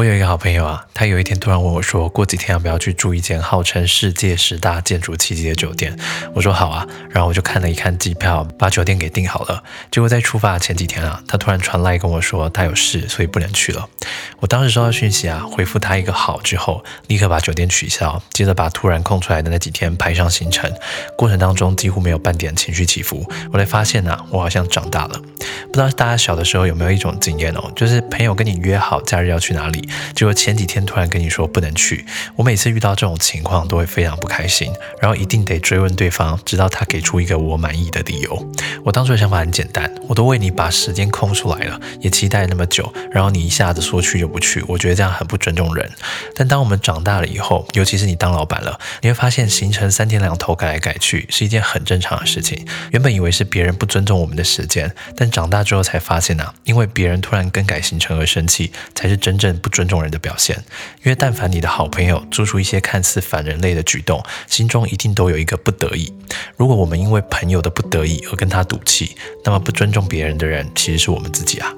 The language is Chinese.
我有一个好朋友啊，他有一天突然问我说，过几天要不要去住一间号称世界十大建筑奇迹的酒店？我说好啊，然后我就看了一看机票，把酒店给订好了。结果在出发前几天啊，他突然传来跟我说他有事，所以不能去了。我当时收到讯息啊，回复他一个好之后，立刻把酒店取消，接着把突然空出来的那几天排上行程。过程当中几乎没有半点情绪起伏，我才发现啊，我好像长大了。不知道大家小的时候有没有一种经验哦，就是朋友跟你约好假日要去哪里，结果前几天突然跟你说不能去。我每次遇到这种情况都会非常不开心，然后一定得追问对方，直到他给出一个我满意的理由。我当初的想法很简单，我都为你把时间空出来了，也期待那么久，然后你一下子说去就不去，我觉得这样很不尊重人。但当我们长大了以后，尤其是你当老板了，你会发现行程三天两头改来改去是一件很正常的事情。原本以为是别人不尊重我们的时间，但长大。之后才发现啊，因为别人突然更改行程而生气，才是真正不尊重人的表现。因为但凡你的好朋友做出一些看似反人类的举动，心中一定都有一个不得已。如果我们因为朋友的不得已而跟他赌气，那么不尊重别人的人，其实是我们自己啊。